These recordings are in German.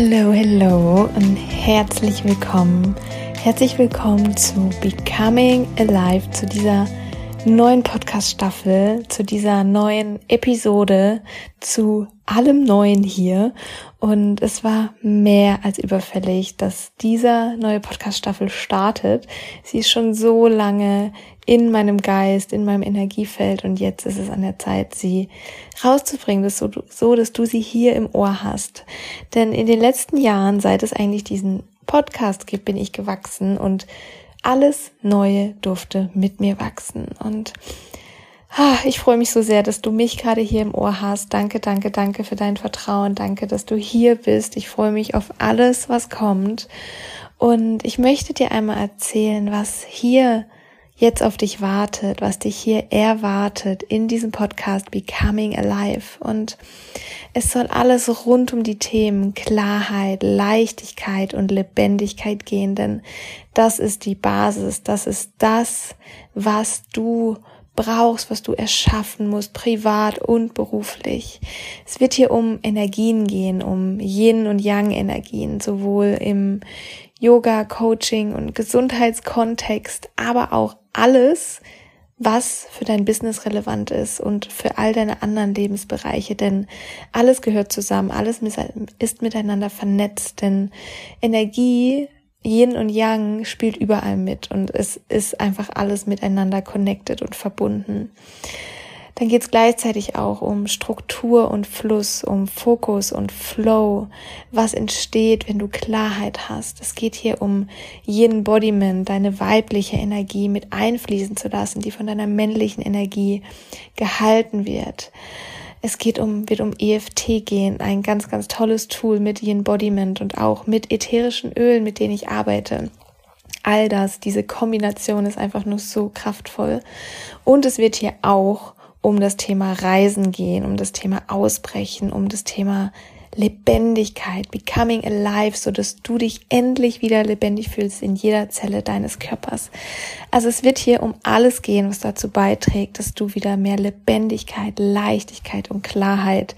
Hello, hello und herzlich willkommen. Herzlich willkommen zu Becoming Alive, zu dieser neuen Podcast-Staffel, zu dieser neuen Episode, zu allem Neuen hier. Und es war mehr als überfällig, dass dieser neue Podcast-Staffel startet. Sie ist schon so lange in meinem Geist, in meinem Energiefeld und jetzt ist es an der Zeit, sie rauszubringen, dass so, so, dass du sie hier im Ohr hast. Denn in den letzten Jahren, seit es eigentlich diesen Podcast gibt, bin ich gewachsen und alles Neue durfte mit mir wachsen. Und ich freue mich so sehr, dass du mich gerade hier im Ohr hast. Danke, danke, danke für dein Vertrauen. Danke, dass du hier bist. Ich freue mich auf alles, was kommt. Und ich möchte dir einmal erzählen, was hier jetzt auf dich wartet, was dich hier erwartet in diesem Podcast Becoming Alive. Und es soll alles rund um die Themen Klarheit, Leichtigkeit und Lebendigkeit gehen, denn das ist die Basis, das ist das, was du brauchst, was du erschaffen musst, privat und beruflich. Es wird hier um Energien gehen, um Yin und Yang Energien, sowohl im Yoga, Coaching und Gesundheitskontext, aber auch alles, was für dein Business relevant ist und für all deine anderen Lebensbereiche, denn alles gehört zusammen, alles ist miteinander vernetzt, denn Energie, Yin und Yang spielt überall mit und es ist einfach alles miteinander connected und verbunden dann geht es gleichzeitig auch um Struktur und Fluss, um Fokus und Flow, was entsteht, wenn du Klarheit hast. Es geht hier um jeden Embodiment, deine weibliche Energie mit einfließen zu lassen, die von deiner männlichen Energie gehalten wird. Es geht um, wird um EFT gehen, ein ganz, ganz tolles Tool mit Embodiment und auch mit ätherischen Ölen, mit denen ich arbeite all das, diese Kombination ist einfach nur so kraftvoll. Und es wird hier auch um das Thema Reisen gehen, um das Thema Ausbrechen, um das Thema Lebendigkeit, becoming alive, so dass du dich endlich wieder lebendig fühlst in jeder Zelle deines Körpers. Also es wird hier um alles gehen, was dazu beiträgt, dass du wieder mehr Lebendigkeit, Leichtigkeit und Klarheit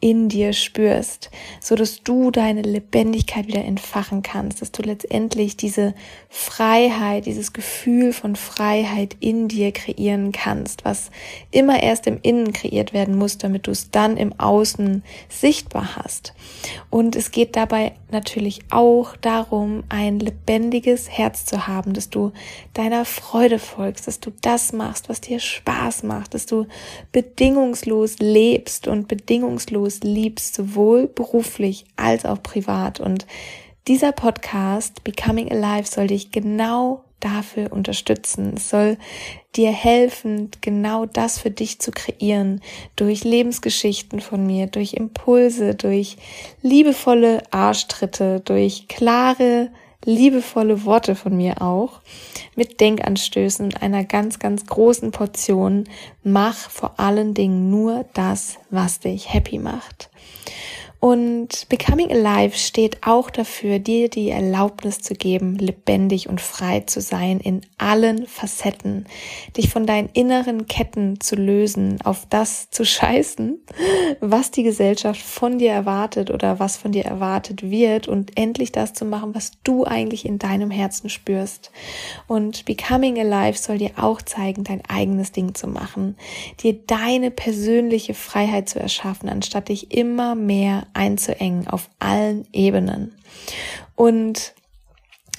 in dir spürst, so dass du deine Lebendigkeit wieder entfachen kannst, dass du letztendlich diese Freiheit, dieses Gefühl von Freiheit in dir kreieren kannst, was immer erst im Innen kreiert werden muss, damit du es dann im Außen sichtbar hast hast. Und es geht dabei natürlich auch darum, ein lebendiges Herz zu haben, dass du deiner Freude folgst, dass du das machst, was dir Spaß macht, dass du bedingungslos lebst und bedingungslos liebst, sowohl beruflich als auch privat. Und dieser Podcast Becoming Alive soll dich genau dafür unterstützen. Es soll dir helfen, genau das für dich zu kreieren, durch Lebensgeschichten von mir, durch Impulse, durch liebevolle Arschtritte, durch klare, liebevolle Worte von mir auch, mit Denkanstößen und einer ganz, ganz großen Portion. Mach vor allen Dingen nur das, was dich happy macht. Und Becoming Alive steht auch dafür, dir die Erlaubnis zu geben, lebendig und frei zu sein in allen Facetten, dich von deinen inneren Ketten zu lösen, auf das zu scheißen, was die Gesellschaft von dir erwartet oder was von dir erwartet wird und endlich das zu machen, was du eigentlich in deinem Herzen spürst. Und Becoming Alive soll dir auch zeigen, dein eigenes Ding zu machen, dir deine persönliche Freiheit zu erschaffen, anstatt dich immer mehr einzuengen auf allen Ebenen. Und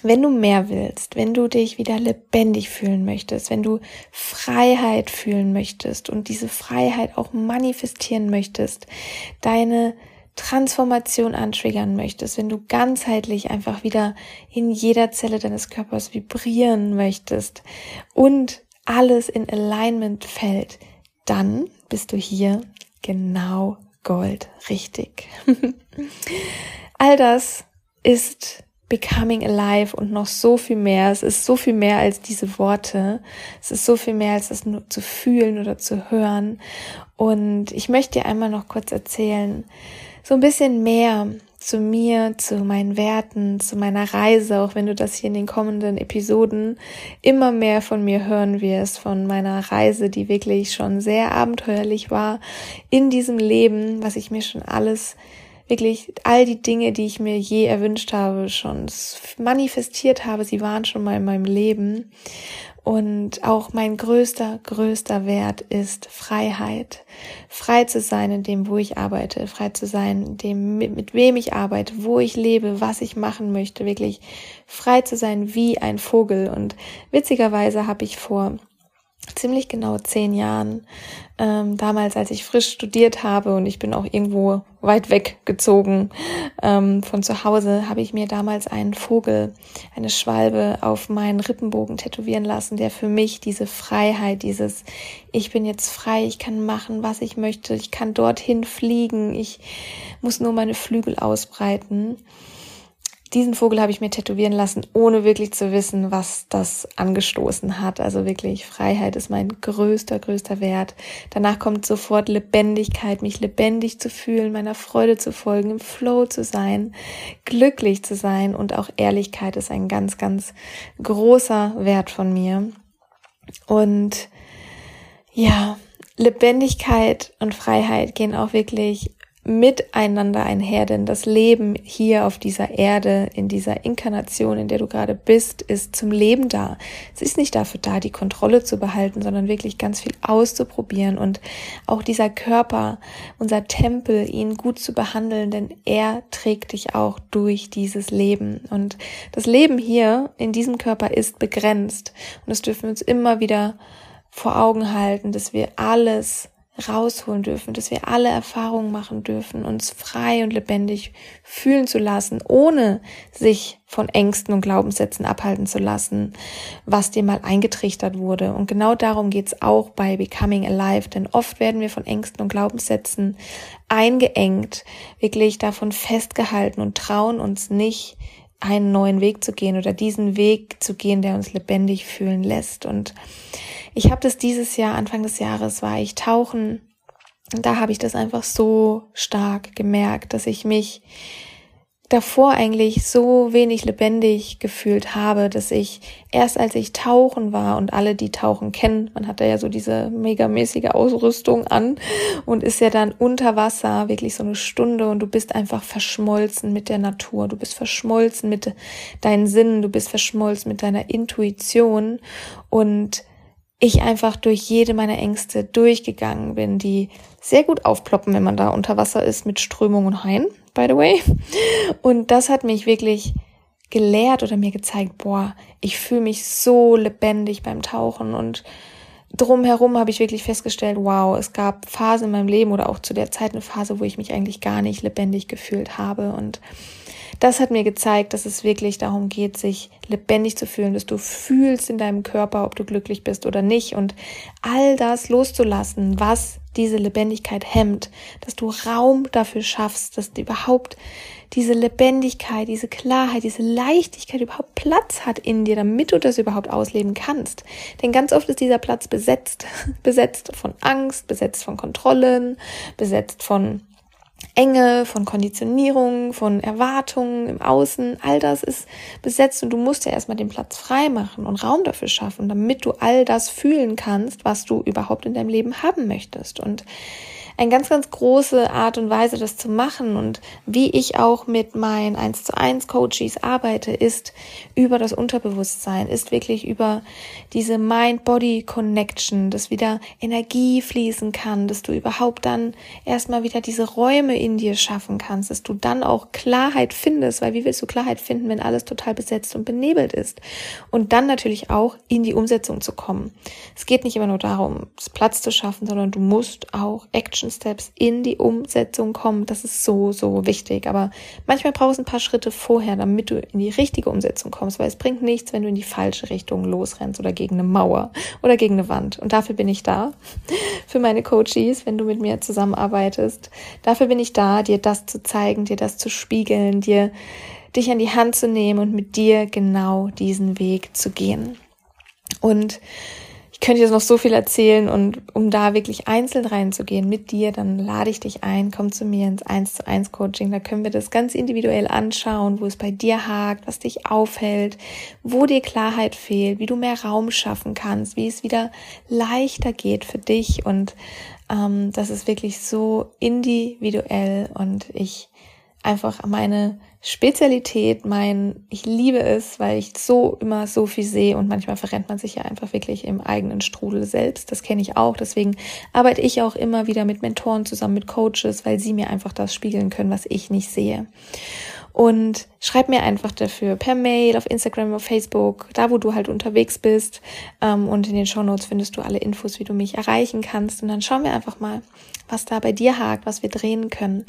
wenn du mehr willst, wenn du dich wieder lebendig fühlen möchtest, wenn du Freiheit fühlen möchtest und diese Freiheit auch manifestieren möchtest, deine Transformation antriggern möchtest, wenn du ganzheitlich einfach wieder in jeder Zelle deines Körpers vibrieren möchtest und alles in Alignment fällt, dann bist du hier genau Gold, richtig. All das ist Becoming Alive und noch so viel mehr. Es ist so viel mehr als diese Worte. Es ist so viel mehr als das nur zu fühlen oder zu hören. Und ich möchte dir einmal noch kurz erzählen, so ein bisschen mehr zu mir, zu meinen Werten, zu meiner Reise, auch wenn du das hier in den kommenden Episoden immer mehr von mir hören wirst, von meiner Reise, die wirklich schon sehr abenteuerlich war in diesem Leben, was ich mir schon alles wirklich all die Dinge, die ich mir je erwünscht habe, schon manifestiert habe, sie waren schon mal in meinem Leben. Und auch mein größter, größter Wert ist Freiheit. Frei zu sein in dem, wo ich arbeite, frei zu sein in dem, mit, mit wem ich arbeite, wo ich lebe, was ich machen möchte, wirklich frei zu sein wie ein Vogel. Und witzigerweise habe ich vor ziemlich genau zehn Jahren, ähm, damals als ich frisch studiert habe und ich bin auch irgendwo weit weg gezogen ähm, von zu Hause, habe ich mir damals einen Vogel, eine Schwalbe auf meinen Rippenbogen tätowieren lassen, der für mich diese Freiheit, dieses ich bin jetzt frei, ich kann machen, was ich möchte, ich kann dorthin fliegen, ich muss nur meine Flügel ausbreiten diesen Vogel habe ich mir tätowieren lassen, ohne wirklich zu wissen, was das angestoßen hat. Also wirklich, Freiheit ist mein größter, größter Wert. Danach kommt sofort Lebendigkeit, mich lebendig zu fühlen, meiner Freude zu folgen, im Flow zu sein, glücklich zu sein und auch Ehrlichkeit ist ein ganz, ganz großer Wert von mir. Und ja, Lebendigkeit und Freiheit gehen auch wirklich miteinander einher, denn das Leben hier auf dieser Erde, in dieser Inkarnation, in der du gerade bist, ist zum Leben da. Es ist nicht dafür da, die Kontrolle zu behalten, sondern wirklich ganz viel auszuprobieren und auch dieser Körper, unser Tempel, ihn gut zu behandeln, denn er trägt dich auch durch dieses Leben. Und das Leben hier in diesem Körper ist begrenzt und das dürfen wir uns immer wieder vor Augen halten, dass wir alles rausholen dürfen, dass wir alle Erfahrungen machen dürfen, uns frei und lebendig fühlen zu lassen, ohne sich von Ängsten und Glaubenssätzen abhalten zu lassen, was dir mal eingetrichtert wurde. Und genau darum geht's auch bei Becoming Alive, denn oft werden wir von Ängsten und Glaubenssätzen eingeengt, wirklich davon festgehalten und trauen uns nicht, einen neuen Weg zu gehen oder diesen Weg zu gehen, der uns lebendig fühlen lässt. Und ich habe das dieses Jahr, Anfang des Jahres, war ich tauchen. Und da habe ich das einfach so stark gemerkt, dass ich mich davor eigentlich so wenig lebendig gefühlt habe, dass ich erst als ich tauchen war und alle, die tauchen kennen, man hat da ja so diese megamäßige Ausrüstung an und ist ja dann unter Wasser wirklich so eine Stunde und du bist einfach verschmolzen mit der Natur, du bist verschmolzen mit deinen Sinnen, du bist verschmolzen mit deiner Intuition und ich einfach durch jede meiner Ängste durchgegangen bin, die sehr gut aufploppen, wenn man da unter Wasser ist mit Strömung und Haien, by the way. Und das hat mich wirklich gelehrt oder mir gezeigt, boah, ich fühle mich so lebendig beim Tauchen. Und drumherum habe ich wirklich festgestellt, wow, es gab Phasen in meinem Leben oder auch zu der Zeit eine Phase, wo ich mich eigentlich gar nicht lebendig gefühlt habe. Und das hat mir gezeigt, dass es wirklich darum geht, sich lebendig zu fühlen, dass du fühlst in deinem Körper, ob du glücklich bist oder nicht. Und all das loszulassen, was diese Lebendigkeit hemmt, dass du Raum dafür schaffst, dass überhaupt diese Lebendigkeit, diese Klarheit, diese Leichtigkeit überhaupt Platz hat in dir, damit du das überhaupt ausleben kannst. Denn ganz oft ist dieser Platz besetzt, besetzt von Angst, besetzt von Kontrollen, besetzt von Enge, von Konditionierung, von Erwartungen im Außen, all das ist besetzt und du musst ja erstmal den Platz frei machen und Raum dafür schaffen, damit du all das fühlen kannst, was du überhaupt in deinem Leben haben möchtest. Und eine ganz, ganz große Art und Weise, das zu machen und wie ich auch mit meinen 1 zu 1 Coaches arbeite, ist über das Unterbewusstsein, ist wirklich über diese Mind-Body-Connection, dass wieder Energie fließen kann, dass du überhaupt dann erstmal wieder diese Räume in dir schaffen kannst, dass du dann auch Klarheit findest, weil wie willst du Klarheit finden, wenn alles total besetzt und benebelt ist? Und dann natürlich auch in die Umsetzung zu kommen. Es geht nicht immer nur darum, Platz zu schaffen, sondern du musst auch Action Action Steps in die Umsetzung kommen. Das ist so, so wichtig. Aber manchmal brauchst du ein paar Schritte vorher, damit du in die richtige Umsetzung kommst, weil es bringt nichts, wenn du in die falsche Richtung losrennst oder gegen eine Mauer oder gegen eine Wand. Und dafür bin ich da. Für meine Coaches, wenn du mit mir zusammenarbeitest. Dafür bin ich da, dir das zu zeigen, dir das zu spiegeln, dir dich an die Hand zu nehmen und mit dir genau diesen Weg zu gehen. Und ich könnte jetzt noch so viel erzählen und um da wirklich einzeln reinzugehen mit dir, dann lade ich dich ein, komm zu mir ins 1 zu 1 Coaching, da können wir das ganz individuell anschauen, wo es bei dir hakt, was dich aufhält, wo dir Klarheit fehlt, wie du mehr Raum schaffen kannst, wie es wieder leichter geht für dich. Und ähm, das ist wirklich so individuell und ich einfach meine Spezialität, mein, ich liebe es, weil ich so immer so viel sehe und manchmal verrennt man sich ja einfach wirklich im eigenen Strudel selbst. Das kenne ich auch. Deswegen arbeite ich auch immer wieder mit Mentoren zusammen, mit Coaches, weil sie mir einfach das spiegeln können, was ich nicht sehe. Und schreib mir einfach dafür per Mail, auf Instagram, auf Facebook, da wo du halt unterwegs bist. Ähm, und in den Show Notes findest du alle Infos, wie du mich erreichen kannst. Und dann schauen wir einfach mal, was da bei dir hakt, was wir drehen können.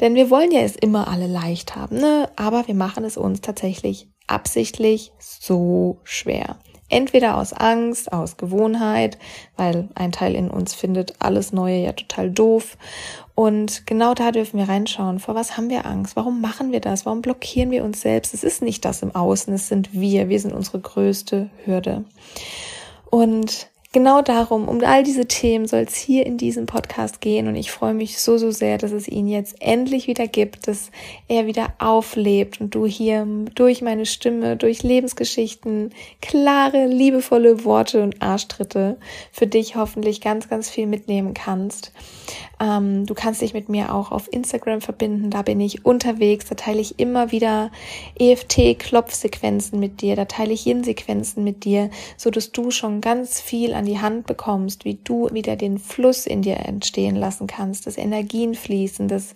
Denn wir wollen ja es immer alle leicht haben, ne? Aber wir machen es uns tatsächlich absichtlich so schwer. Entweder aus Angst, aus Gewohnheit, weil ein Teil in uns findet alles Neue ja total doof. Und genau da dürfen wir reinschauen. Vor was haben wir Angst? Warum machen wir das? Warum blockieren wir uns selbst? Es ist nicht das im Außen, es sind wir. Wir sind unsere größte Hürde. Und genau darum, um all diese Themen soll es hier in diesem Podcast gehen. Und ich freue mich so, so sehr, dass es ihn jetzt endlich wieder gibt, dass er wieder auflebt und du hier durch meine Stimme, durch Lebensgeschichten, klare, liebevolle Worte und Arschtritte für dich hoffentlich ganz, ganz viel mitnehmen kannst. Ähm, du kannst dich mit mir auch auf Instagram verbinden, da bin ich unterwegs, da teile ich immer wieder EFT-Klopfsequenzen mit dir, da teile ich Yin-Sequenzen mit dir, so dass du schon ganz viel an die Hand bekommst, wie du wieder den Fluss in dir entstehen lassen kannst, dass Energien fließen, dass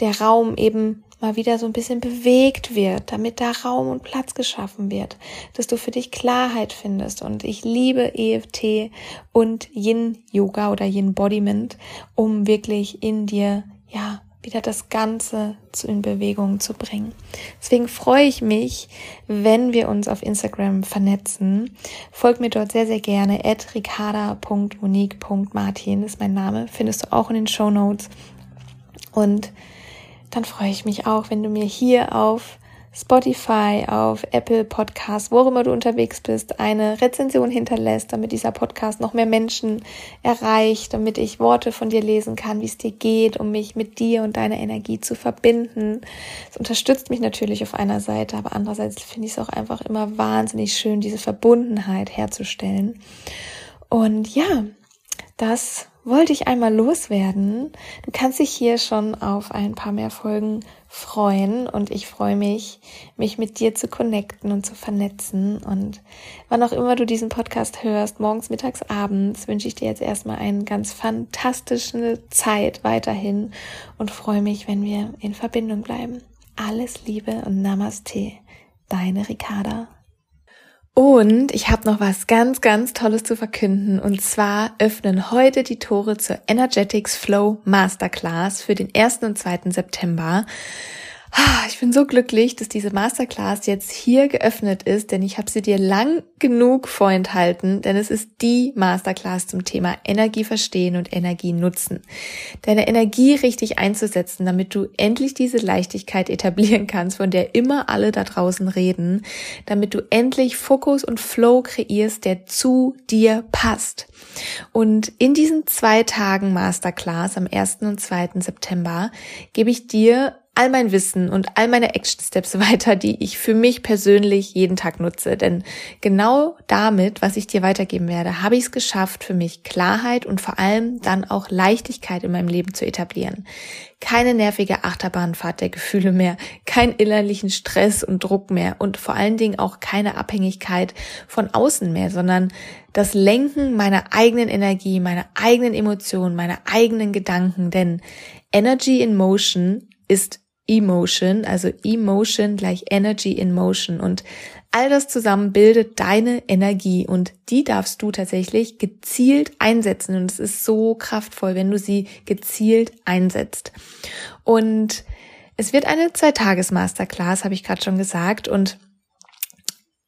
der Raum eben mal wieder so ein bisschen bewegt wird, damit da Raum und Platz geschaffen wird, dass du für dich Klarheit findest. Und ich liebe EFT und Yin Yoga oder Yin Bodiment, um wirklich in dir, ja, wieder das Ganze zu in Bewegung zu bringen. Deswegen freue ich mich, wenn wir uns auf Instagram vernetzen. Folg mir dort sehr, sehr gerne. At ricarda.monique.martin ist mein Name. Findest du auch in den Show Notes. Und dann freue ich mich auch, wenn du mir hier auf Spotify, auf Apple Podcasts, wo immer du unterwegs bist, eine Rezension hinterlässt, damit dieser Podcast noch mehr Menschen erreicht, damit ich Worte von dir lesen kann, wie es dir geht, um mich mit dir und deiner Energie zu verbinden. Es unterstützt mich natürlich auf einer Seite, aber andererseits finde ich es auch einfach immer wahnsinnig schön, diese Verbundenheit herzustellen. Und ja, das wollte ich einmal loswerden. Du kannst dich hier schon auf ein paar mehr Folgen freuen und ich freue mich, mich mit dir zu connecten und zu vernetzen. Und wann auch immer du diesen Podcast hörst, morgens, mittags, abends, wünsche ich dir jetzt erstmal eine ganz fantastische Zeit weiterhin und freue mich, wenn wir in Verbindung bleiben. Alles Liebe und Namaste, deine Ricarda. Und ich habe noch was ganz, ganz Tolles zu verkünden. Und zwar öffnen heute die Tore zur Energetics Flow Masterclass für den 1. und 2. September. Ah, ich bin so glücklich, dass diese Masterclass jetzt hier geöffnet ist, denn ich habe sie dir lang genug vorenthalten, denn es ist die Masterclass zum Thema Energie verstehen und Energie nutzen. Deine Energie richtig einzusetzen, damit du endlich diese Leichtigkeit etablieren kannst, von der immer alle da draußen reden, damit du endlich Fokus und Flow kreierst, der zu dir passt. Und in diesen zwei Tagen Masterclass am 1. und 2. September gebe ich dir all mein Wissen und all meine Action Steps weiter, die ich für mich persönlich jeden Tag nutze. Denn genau damit, was ich dir weitergeben werde, habe ich es geschafft, für mich Klarheit und vor allem dann auch Leichtigkeit in meinem Leben zu etablieren. Keine nervige Achterbahnfahrt der Gefühle mehr, keinen innerlichen Stress und Druck mehr und vor allen Dingen auch keine Abhängigkeit von außen mehr, sondern das Lenken meiner eigenen Energie, meiner eigenen Emotionen, meiner eigenen Gedanken. Denn Energy in Motion ist Emotion, also Emotion gleich Energy in Motion. Und all das zusammen bildet deine Energie und die darfst du tatsächlich gezielt einsetzen. Und es ist so kraftvoll, wenn du sie gezielt einsetzt. Und es wird eine Zwei-Tages-Masterclass, habe ich gerade schon gesagt. Und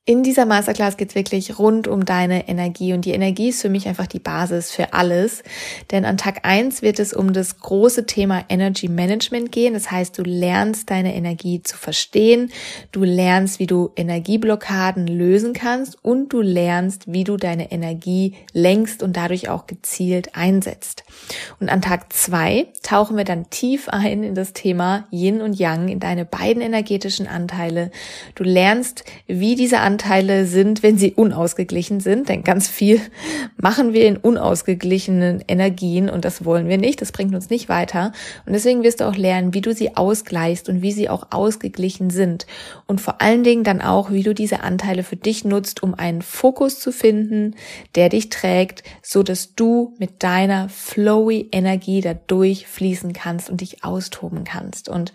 in dieser Masterclass geht's wirklich rund um deine Energie und die Energie ist für mich einfach die Basis für alles. Denn an Tag eins wird es um das große Thema Energy Management gehen. Das heißt, du lernst deine Energie zu verstehen, du lernst, wie du Energieblockaden lösen kannst und du lernst, wie du deine Energie lenkst und dadurch auch gezielt einsetzt. Und an Tag zwei tauchen wir dann tief ein in das Thema Yin und Yang, in deine beiden energetischen Anteile. Du lernst, wie diese Anteile Anteile sind, wenn sie unausgeglichen sind. Denn ganz viel machen wir in unausgeglichenen Energien und das wollen wir nicht. Das bringt uns nicht weiter. Und deswegen wirst du auch lernen, wie du sie ausgleichst und wie sie auch ausgeglichen sind. Und vor allen Dingen dann auch, wie du diese Anteile für dich nutzt, um einen Fokus zu finden, der dich trägt, so dass du mit deiner flowy Energie dadurch fließen kannst und dich austoben kannst. Und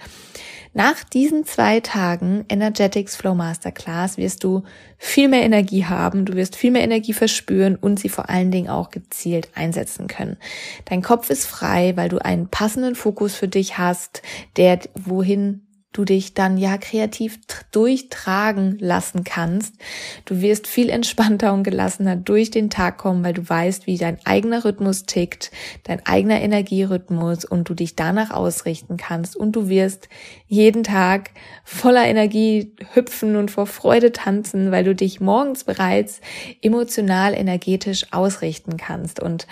nach diesen zwei Tagen Energetics Flow Masterclass wirst du viel mehr Energie haben, du wirst viel mehr Energie verspüren und sie vor allen Dingen auch gezielt einsetzen können. Dein Kopf ist frei, weil du einen passenden Fokus für dich hast, der wohin du dich dann ja kreativ durchtragen lassen kannst. Du wirst viel entspannter und gelassener durch den Tag kommen, weil du weißt, wie dein eigener Rhythmus tickt, dein eigener Energierhythmus und du dich danach ausrichten kannst und du wirst jeden Tag voller Energie hüpfen und vor Freude tanzen, weil du dich morgens bereits emotional energetisch ausrichten kannst und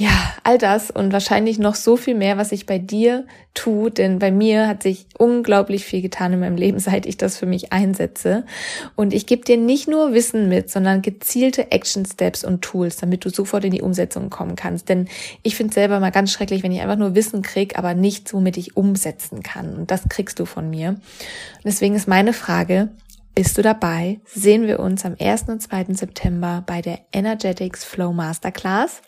ja, all das und wahrscheinlich noch so viel mehr, was sich bei dir tut, denn bei mir hat sich unglaublich viel getan in meinem Leben, seit ich das für mich einsetze. Und ich gebe dir nicht nur Wissen mit, sondern gezielte Action Steps und Tools, damit du sofort in die Umsetzung kommen kannst. Denn ich finde selber mal ganz schrecklich, wenn ich einfach nur Wissen krieg, aber nichts, womit ich umsetzen kann. Und das kriegst du von mir. Und deswegen ist meine Frage, bist du dabei? Sehen wir uns am 1. und 2. September bei der Energetics Flow Masterclass.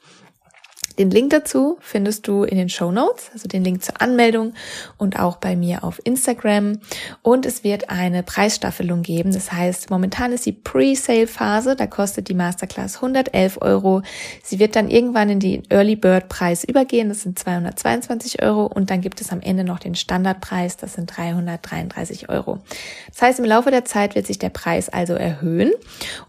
Den Link dazu findest du in den Show Notes, also den Link zur Anmeldung und auch bei mir auf Instagram. Und es wird eine Preisstaffelung geben. Das heißt, momentan ist die Pre-Sale-Phase. Da kostet die Masterclass 111 Euro. Sie wird dann irgendwann in den Early Bird Preis übergehen. Das sind 222 Euro. Und dann gibt es am Ende noch den Standardpreis. Das sind 333 Euro. Das heißt, im Laufe der Zeit wird sich der Preis also erhöhen.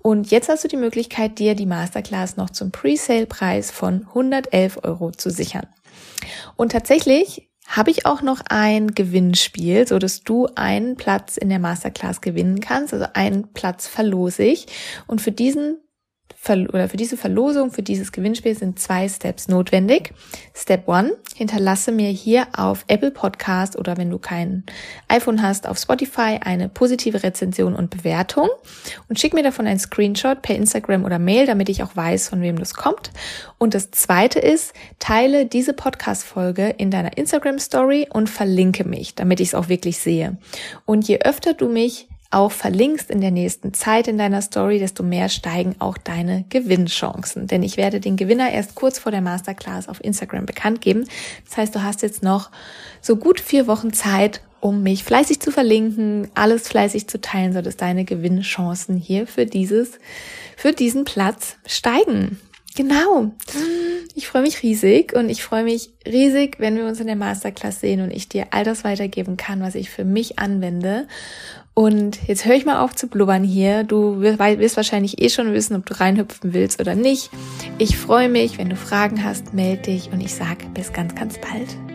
Und jetzt hast du die Möglichkeit, dir die Masterclass noch zum Pre-Sale-Preis von 111 11 Euro zu sichern. Und tatsächlich habe ich auch noch ein Gewinnspiel, so dass du einen Platz in der Masterclass gewinnen kannst. Also einen Platz verlose ich. Und für diesen oder für diese Verlosung, für dieses Gewinnspiel sind zwei Steps notwendig. Step one, hinterlasse mir hier auf Apple Podcast oder wenn du kein iPhone hast, auf Spotify eine positive Rezension und Bewertung und schick mir davon ein Screenshot per Instagram oder Mail, damit ich auch weiß, von wem das kommt. Und das zweite ist, teile diese Podcast-Folge in deiner Instagram Story und verlinke mich, damit ich es auch wirklich sehe. Und je öfter du mich auch verlinkst in der nächsten Zeit in deiner Story, desto mehr steigen auch deine Gewinnchancen. Denn ich werde den Gewinner erst kurz vor der Masterclass auf Instagram bekannt geben. Das heißt, du hast jetzt noch so gut vier Wochen Zeit, um mich fleißig zu verlinken, alles fleißig zu teilen, sodass deine Gewinnchancen hier für dieses, für diesen Platz steigen. Genau. Ich freue mich riesig und ich freue mich riesig, wenn wir uns in der Masterclass sehen und ich dir all das weitergeben kann, was ich für mich anwende und jetzt höre ich mal auf zu blubbern hier. Du wirst wahrscheinlich eh schon wissen, ob du reinhüpfen willst oder nicht. Ich freue mich, wenn du Fragen hast, melde dich und ich sage bis ganz, ganz bald.